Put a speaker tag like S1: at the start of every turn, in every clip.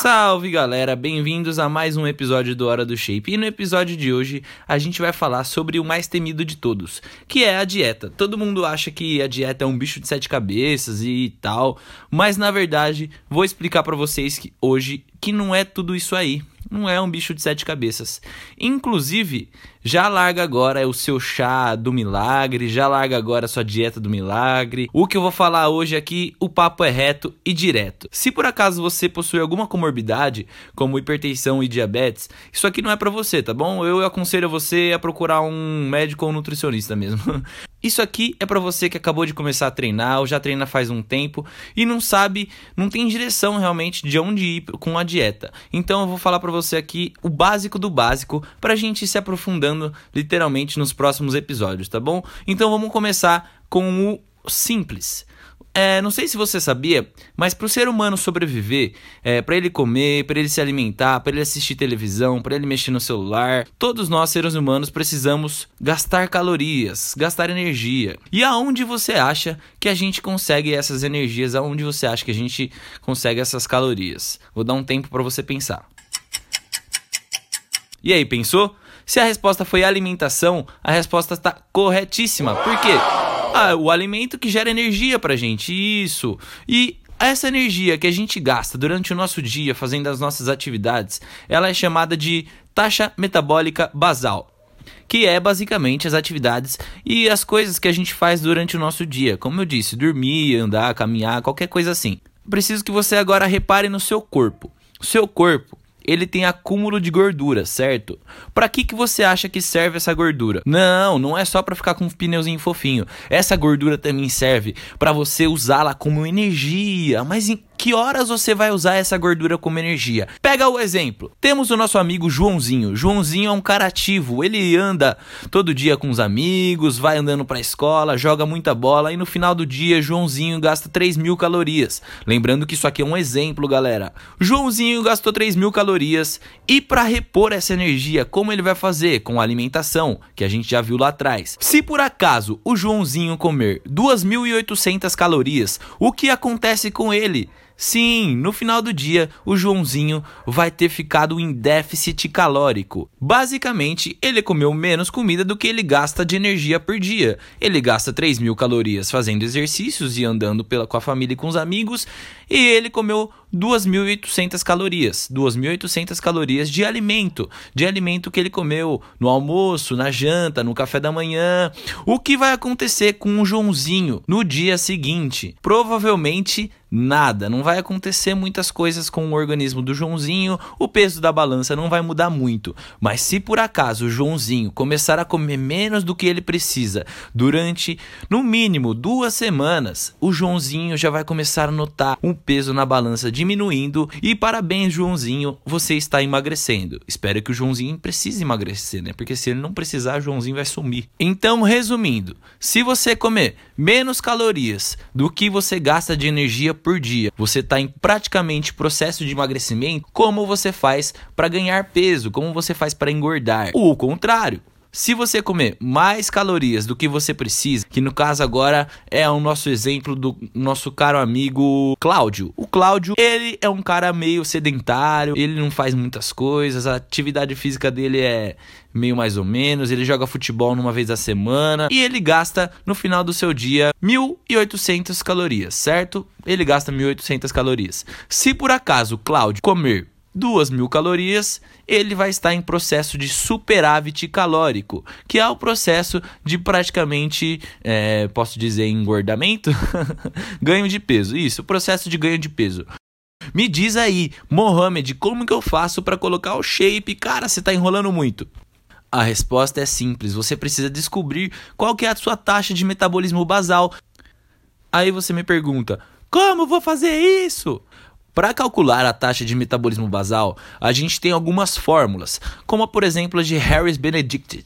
S1: Salve galera, bem-vindos a mais um episódio do Hora do Shape. E no episódio de hoje a gente vai falar sobre o mais temido de todos, que é a dieta. Todo mundo acha que a dieta é um bicho de sete cabeças e tal, mas na verdade vou explicar para vocês que hoje que não é tudo isso aí não é um bicho de sete cabeças. Inclusive, já larga agora o seu chá do milagre, já larga agora a sua dieta do milagre. O que eu vou falar hoje aqui, o papo é reto e direto. Se por acaso você possui alguma comorbidade, como hipertensão e diabetes, isso aqui não é para você, tá bom? Eu aconselho você a procurar um médico ou nutricionista mesmo. Isso aqui é para você que acabou de começar a treinar ou já treina faz um tempo e não sabe, não tem direção realmente de onde ir com a dieta. Então eu vou falar para você aqui o básico do básico para a gente se aprofundando literalmente nos próximos episódios, tá bom? Então vamos começar com o simples. É, não sei se você sabia, mas para o ser humano sobreviver, é, para ele comer, para ele se alimentar, para ele assistir televisão, para ele mexer no celular, todos nós seres humanos precisamos gastar calorias, gastar energia. E aonde você acha que a gente consegue essas energias? Aonde você acha que a gente consegue essas calorias? Vou dar um tempo para você pensar. E aí, pensou? Se a resposta foi alimentação, a resposta está corretíssima. Por quê? Ah, o alimento que gera energia pra gente, isso. E essa energia que a gente gasta durante o nosso dia fazendo as nossas atividades, ela é chamada de taxa metabólica basal que é basicamente as atividades e as coisas que a gente faz durante o nosso dia. Como eu disse, dormir, andar, caminhar, qualquer coisa assim. Preciso que você agora repare no seu corpo. O seu corpo, ele tem acúmulo de gordura, certo? Para que que você acha que serve essa gordura? Não, não é só para ficar com um pneuzinho fofinho. Essa gordura também serve para você usá-la como energia. Mas em que horas você vai usar essa gordura como energia? Pega o exemplo. Temos o nosso amigo Joãozinho. Joãozinho é um cara ativo. Ele anda todo dia com os amigos, vai andando para a escola, joga muita bola e no final do dia Joãozinho gasta 3 mil calorias. Lembrando que isso aqui é um exemplo, galera. Joãozinho gastou 3 mil calorias e para repor essa energia, como ele vai fazer? Com alimentação, que a gente já viu lá atrás. Se por acaso o Joãozinho comer 2.800 calorias, o que acontece com ele? Sim, no final do dia, o Joãozinho vai ter ficado em déficit calórico. Basicamente, ele comeu menos comida do que ele gasta de energia por dia. Ele gasta 3 mil calorias fazendo exercícios e andando pela, com a família e com os amigos, e ele comeu 2.800 calorias. 2.800 calorias de alimento. De alimento que ele comeu no almoço, na janta, no café da manhã. O que vai acontecer com o Joãozinho no dia seguinte? Provavelmente nada, não vai acontecer muitas coisas com o organismo do Joãozinho, o peso da balança não vai mudar muito. Mas se por acaso o Joãozinho começar a comer menos do que ele precisa durante no mínimo duas semanas, o Joãozinho já vai começar a notar um peso na balança diminuindo e parabéns Joãozinho, você está emagrecendo. Espero que o Joãozinho precise emagrecer, né? Porque se ele não precisar, o Joãozinho vai sumir. Então, resumindo, se você comer menos calorias do que você gasta de energia por dia. Você está em praticamente processo de emagrecimento, como você faz para ganhar peso, como você faz para engordar. O contrário, se você comer mais calorias do que você precisa, que no caso agora é o nosso exemplo do nosso caro amigo Cláudio. O Cláudio, ele é um cara meio sedentário, ele não faz muitas coisas, a atividade física dele é meio mais ou menos, ele joga futebol numa vez a semana e ele gasta no final do seu dia 1.800 calorias, certo? Ele gasta 1.800 calorias. Se por acaso Cláudio comer duas mil calorias, ele vai estar em processo de superávit calórico, que é o processo de praticamente, é, posso dizer, engordamento? ganho de peso. Isso, processo de ganho de peso. Me diz aí, Mohamed, como que eu faço para colocar o shape? Cara, você está enrolando muito. A resposta é simples, você precisa descobrir qual que é a sua taxa de metabolismo basal. Aí você me pergunta, como vou fazer isso? Para calcular a taxa de metabolismo basal, a gente tem algumas fórmulas, como por exemplo a de Harris Benedict.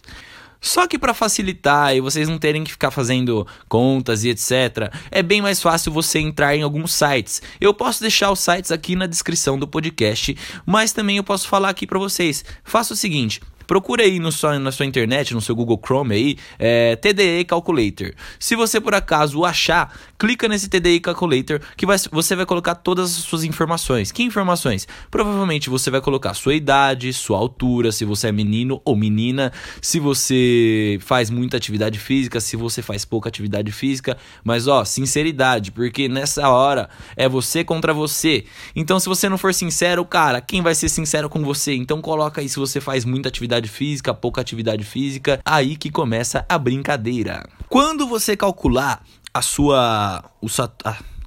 S1: Só que para facilitar e vocês não terem que ficar fazendo contas e etc, é bem mais fácil você entrar em alguns sites. Eu posso deixar os sites aqui na descrição do podcast, mas também eu posso falar aqui para vocês. Faça o seguinte: Procura aí no sua, na sua internet, no seu Google Chrome aí, é, TDE Calculator. Se você por acaso achar, clica nesse TDE Calculator que vai, você vai colocar todas as suas informações. Que informações? Provavelmente você vai colocar sua idade, sua altura, se você é menino ou menina, se você faz muita atividade física, se você faz pouca atividade física. Mas ó, sinceridade, porque nessa hora é você contra você. Então se você não for sincero, cara, quem vai ser sincero com você? Então coloca aí se você faz muita atividade física, pouca atividade física, aí que começa a brincadeira. Quando você calcular a sua, o sua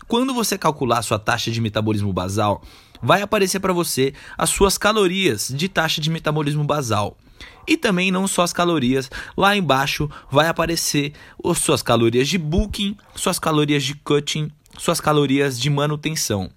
S1: quando você calcular a sua taxa de metabolismo basal, vai aparecer para você as suas calorias de taxa de metabolismo basal. E também não só as calorias, lá embaixo vai aparecer as suas calorias de booking, suas calorias de cutting, suas calorias de manutenção.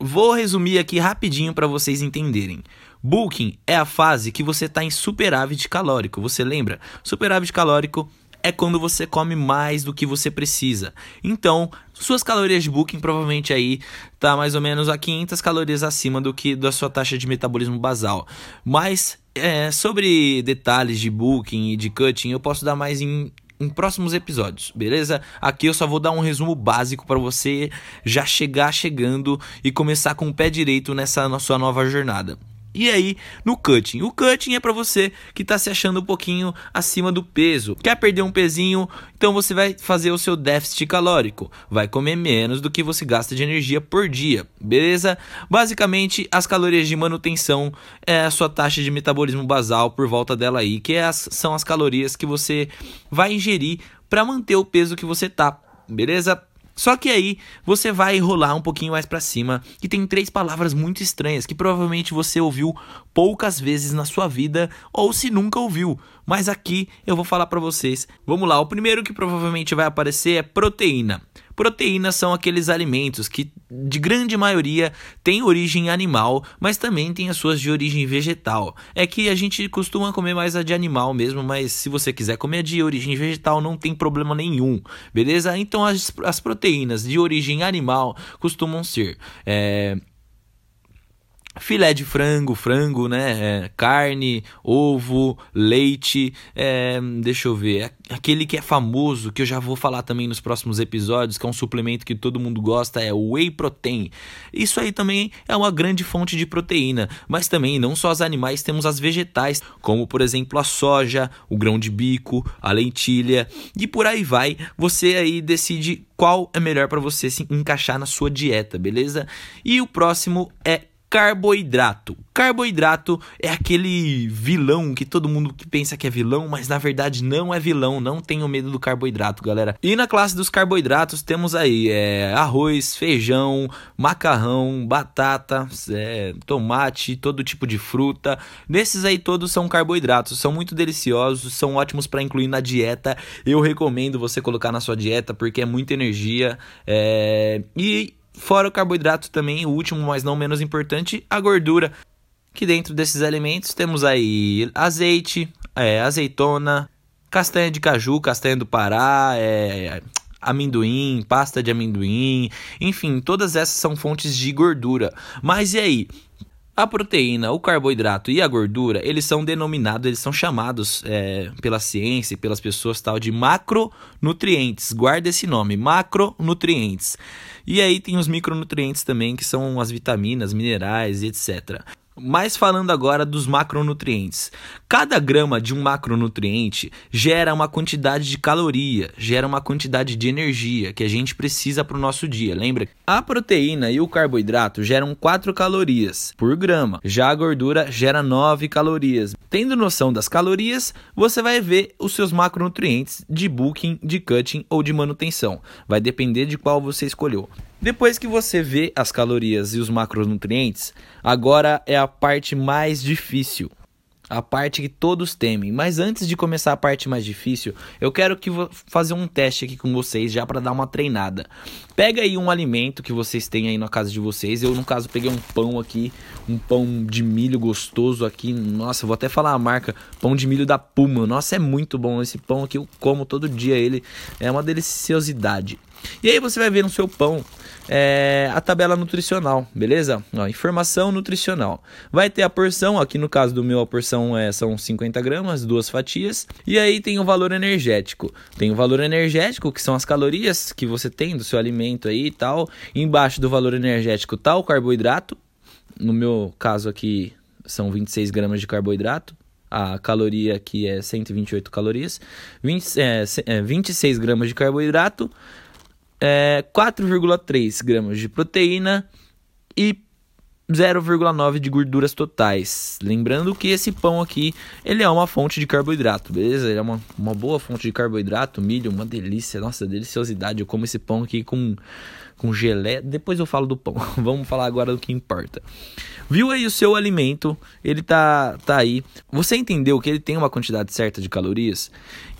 S1: Vou resumir aqui rapidinho para vocês entenderem. Booking é a fase que você está em superávit calórico. Você lembra? Superávit calórico é quando você come mais do que você precisa. Então, suas calorias de booking provavelmente aí tá mais ou menos a 500 calorias acima do que da sua taxa de metabolismo basal. Mas é, sobre detalhes de booking e de cutting, eu posso dar mais em em próximos episódios, beleza? Aqui eu só vou dar um resumo básico para você já chegar chegando e começar com o pé direito nessa sua nova jornada. E aí, no cutting. O cutting é para você que tá se achando um pouquinho acima do peso. Quer perder um pezinho? Então você vai fazer o seu déficit calórico. Vai comer menos do que você gasta de energia por dia, beleza? Basicamente, as calorias de manutenção é a sua taxa de metabolismo basal por volta dela aí, que é as, são as calorias que você vai ingerir para manter o peso que você tá, beleza? Só que aí você vai rolar um pouquinho mais para cima e tem três palavras muito estranhas que provavelmente você ouviu poucas vezes na sua vida ou se nunca ouviu. Mas aqui eu vou falar para vocês. Vamos lá, o primeiro que provavelmente vai aparecer é proteína. Proteínas são aqueles alimentos que, de grande maioria, têm origem animal, mas também tem as suas de origem vegetal. É que a gente costuma comer mais a de animal mesmo, mas se você quiser comer a de origem vegetal, não tem problema nenhum, beleza? Então as, as proteínas de origem animal costumam ser. É, filé de frango, frango, né? É, carne, ovo, leite. É, deixa eu ver. Aquele que é famoso, que eu já vou falar também nos próximos episódios, que é um suplemento que todo mundo gosta, é o whey protein. Isso aí também é uma grande fonte de proteína. Mas também, não só os animais, temos as vegetais, como por exemplo a soja, o grão de bico, a lentilha e por aí vai. Você aí decide qual é melhor para você se encaixar na sua dieta, beleza? E o próximo é carboidrato. Carboidrato é aquele vilão que todo mundo que pensa que é vilão, mas na verdade não é vilão. Não tenham medo do carboidrato, galera. E na classe dos carboidratos temos aí é, arroz, feijão, macarrão, batata, é, tomate, todo tipo de fruta. Nesses aí todos são carboidratos, são muito deliciosos, são ótimos para incluir na dieta. Eu recomendo você colocar na sua dieta porque é muita energia é, e Fora o carboidrato também, o último, mas não menos importante, a gordura. Que dentro desses alimentos temos aí azeite, é, azeitona, castanha de caju, castanha do Pará, é, amendoim, pasta de amendoim, enfim, todas essas são fontes de gordura. Mas e aí? A proteína, o carboidrato e a gordura, eles são denominados, eles são chamados é, pela ciência e pelas pessoas tal de macronutrientes. Guarda esse nome, macronutrientes. E aí tem os micronutrientes também, que são as vitaminas, minerais e etc. Mas falando agora dos macronutrientes. Cada grama de um macronutriente gera uma quantidade de caloria, gera uma quantidade de energia que a gente precisa para o nosso dia. Lembra? A proteína e o carboidrato geram 4 calorias por grama, já a gordura gera 9 calorias. Tendo noção das calorias, você vai ver os seus macronutrientes de booking, de cutting ou de manutenção. Vai depender de qual você escolheu. Depois que você vê as calorias e os macronutrientes, agora é a parte mais difícil. A parte que todos temem. Mas antes de começar a parte mais difícil, eu quero que fazer um teste aqui com vocês já para dar uma treinada. Pega aí um alimento que vocês têm aí na casa de vocês. Eu no caso peguei um pão aqui, um pão de milho gostoso aqui. Nossa, vou até falar a marca, pão de milho da Puma. Nossa, é muito bom esse pão aqui. Eu como todo dia ele. É uma deliciosidade. E aí você vai ver no seu pão é, a tabela nutricional, beleza? Ó, informação nutricional. Vai ter a porção, aqui no caso do meu a porção é, são 50 gramas, duas fatias. E aí tem o valor energético. Tem o valor energético, que são as calorias que você tem do seu alimento aí e tal. Embaixo do valor energético tá o carboidrato. No meu caso aqui são 26 gramas de carboidrato a caloria aqui é 128 calorias, 20, é, 26 é, gramas de carboidrato, é, 4,3 gramas de proteína e 0,9 de gorduras totais. Lembrando que esse pão aqui, ele é uma fonte de carboidrato, beleza? Ele é uma, uma boa fonte de carboidrato, milho, uma delícia, nossa, deliciosidade. Eu como esse pão aqui com, com gelé. Depois eu falo do pão. Vamos falar agora do que importa. Viu aí o seu alimento, ele tá, tá aí. Você entendeu que ele tem uma quantidade certa de calorias?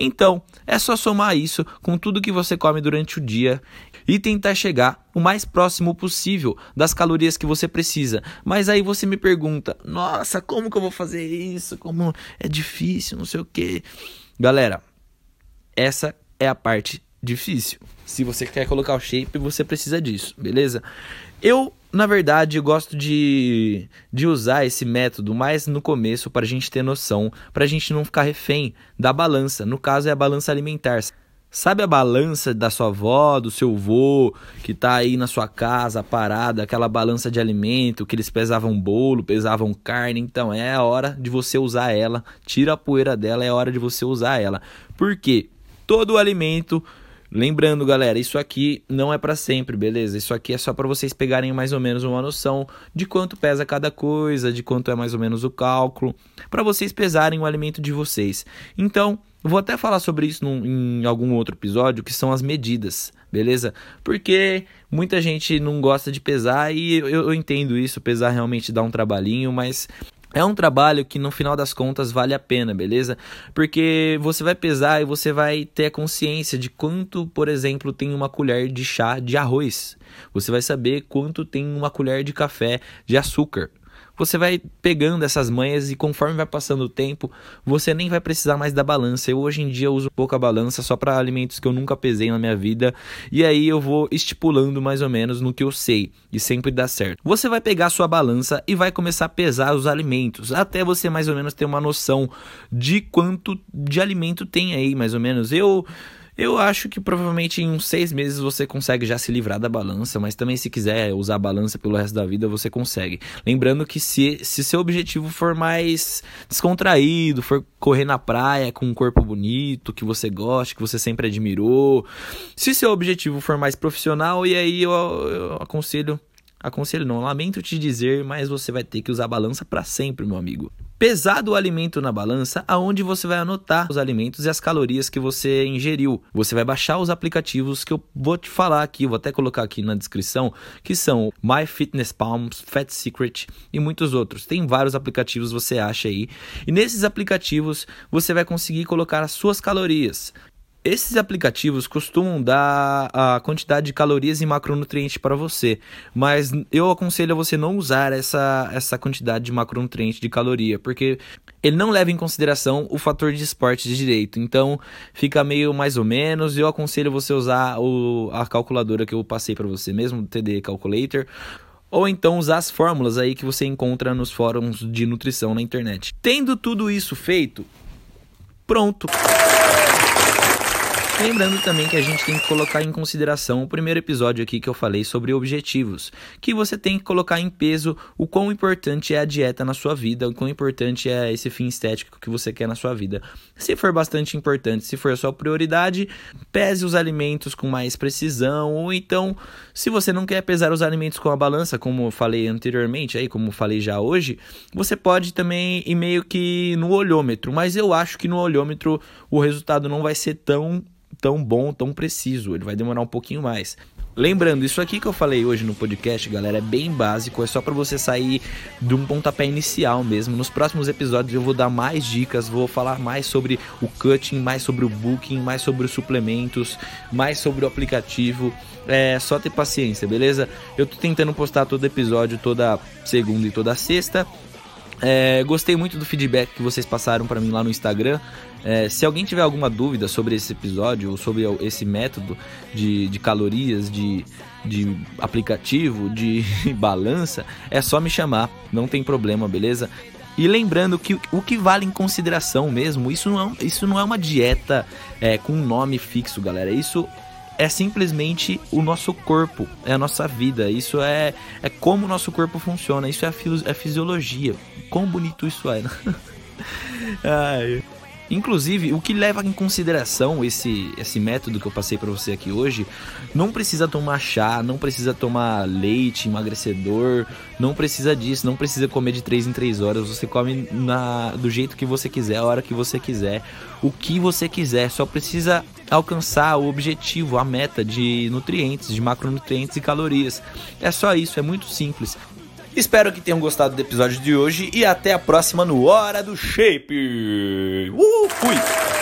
S1: Então, é só somar isso com tudo que você come durante o dia e tentar chegar o mais próximo possível das calorias que você precisa. Mas aí você me pergunta: "Nossa, como que eu vou fazer isso? Como é difícil, não sei o quê". Galera, essa é a parte difícil. Se você quer colocar o shape, você precisa disso, beleza? Eu na verdade, gosto de, de usar esse método mais no começo para a gente ter noção, para a gente não ficar refém da balança. No caso, é a balança alimentar. Sabe a balança da sua avó, do seu avô, que tá aí na sua casa parada, aquela balança de alimento, que eles pesavam bolo, pesavam carne? Então é a hora de você usar ela. Tira a poeira dela, é a hora de você usar ela. Por quê? Todo o alimento Lembrando, galera, isso aqui não é para sempre, beleza? Isso aqui é só para vocês pegarem mais ou menos uma noção de quanto pesa cada coisa, de quanto é mais ou menos o cálculo, para vocês pesarem o alimento de vocês. Então, vou até falar sobre isso num, em algum outro episódio, que são as medidas, beleza? Porque muita gente não gosta de pesar e eu, eu entendo isso, pesar realmente dá um trabalhinho, mas é um trabalho que no final das contas vale a pena, beleza? Porque você vai pesar e você vai ter a consciência de quanto, por exemplo, tem uma colher de chá de arroz. Você vai saber quanto tem uma colher de café de açúcar você vai pegando essas manhas e conforme vai passando o tempo, você nem vai precisar mais da balança. Eu hoje em dia uso pouca balança só para alimentos que eu nunca pesei na minha vida, e aí eu vou estipulando mais ou menos no que eu sei e sempre dá certo. Você vai pegar sua balança e vai começar a pesar os alimentos, até você mais ou menos ter uma noção de quanto de alimento tem aí, mais ou menos. Eu eu acho que provavelmente em uns seis meses você consegue já se livrar da balança, mas também se quiser usar a balança pelo resto da vida, você consegue. Lembrando que se, se seu objetivo for mais descontraído, for correr na praia com um corpo bonito, que você gosta, que você sempre admirou, se seu objetivo for mais profissional, e aí eu, eu aconselho Aconselho não, lamento te dizer, mas você vai ter que usar a balança para sempre, meu amigo. Pesado o alimento na balança, aonde você vai anotar os alimentos e as calorias que você ingeriu. Você vai baixar os aplicativos que eu vou te falar aqui, vou até colocar aqui na descrição, que são MyFitnessPalm, Fat Secret e muitos outros. Tem vários aplicativos você acha aí. E nesses aplicativos você vai conseguir colocar as suas calorias. Esses aplicativos costumam dar a quantidade de calorias e macronutrientes para você, mas eu aconselho a você não usar essa, essa quantidade de macronutriente de caloria, porque ele não leva em consideração o fator de esporte de direito. Então fica meio mais ou menos. Eu aconselho você usar o, a calculadora que eu passei para você mesmo, o TD Calculator, ou então usar as fórmulas aí que você encontra nos fóruns de nutrição na internet. Tendo tudo isso feito, pronto. Lembrando também que a gente tem que colocar em consideração o primeiro episódio aqui que eu falei sobre objetivos, que você tem que colocar em peso o quão importante é a dieta na sua vida, o quão importante é esse fim estético que você quer na sua vida. Se for bastante importante, se for a sua prioridade, pese os alimentos com mais precisão, ou então, se você não quer pesar os alimentos com a balança, como eu falei anteriormente, aí como falei já hoje, você pode também ir meio que no olhômetro, mas eu acho que no olhômetro o resultado não vai ser tão tão bom, tão preciso. Ele vai demorar um pouquinho mais. Lembrando, isso aqui que eu falei hoje no podcast, galera, é bem básico, é só para você sair de um pontapé inicial mesmo. Nos próximos episódios eu vou dar mais dicas, vou falar mais sobre o cutting, mais sobre o booking, mais sobre os suplementos, mais sobre o aplicativo. É só ter paciência, beleza? Eu tô tentando postar todo episódio toda segunda e toda sexta. É, gostei muito do feedback que vocês passaram para mim lá no Instagram. É, se alguém tiver alguma dúvida sobre esse episódio ou sobre esse método de, de calorias, de, de aplicativo, de balança, é só me chamar, não tem problema, beleza? E lembrando que o que vale em consideração mesmo, isso não é, isso não é uma dieta é, com um nome fixo, galera. Isso é simplesmente o nosso corpo, é a nossa vida. Isso é, é como o nosso corpo funciona, isso é a, é fisiologia. Quão bonito isso é, né? Ai. Inclusive, o que leva em consideração esse, esse método que eu passei para você aqui hoje, não precisa tomar chá, não precisa tomar leite, emagrecedor, não precisa disso, não precisa comer de 3 em 3 horas, você come na, do jeito que você quiser, a hora que você quiser, o que você quiser, só precisa alcançar o objetivo, a meta de nutrientes, de macronutrientes e calorias. É só isso, é muito simples. Espero que tenham gostado do episódio de hoje e até a próxima no Hora do Shape. Uh, fui!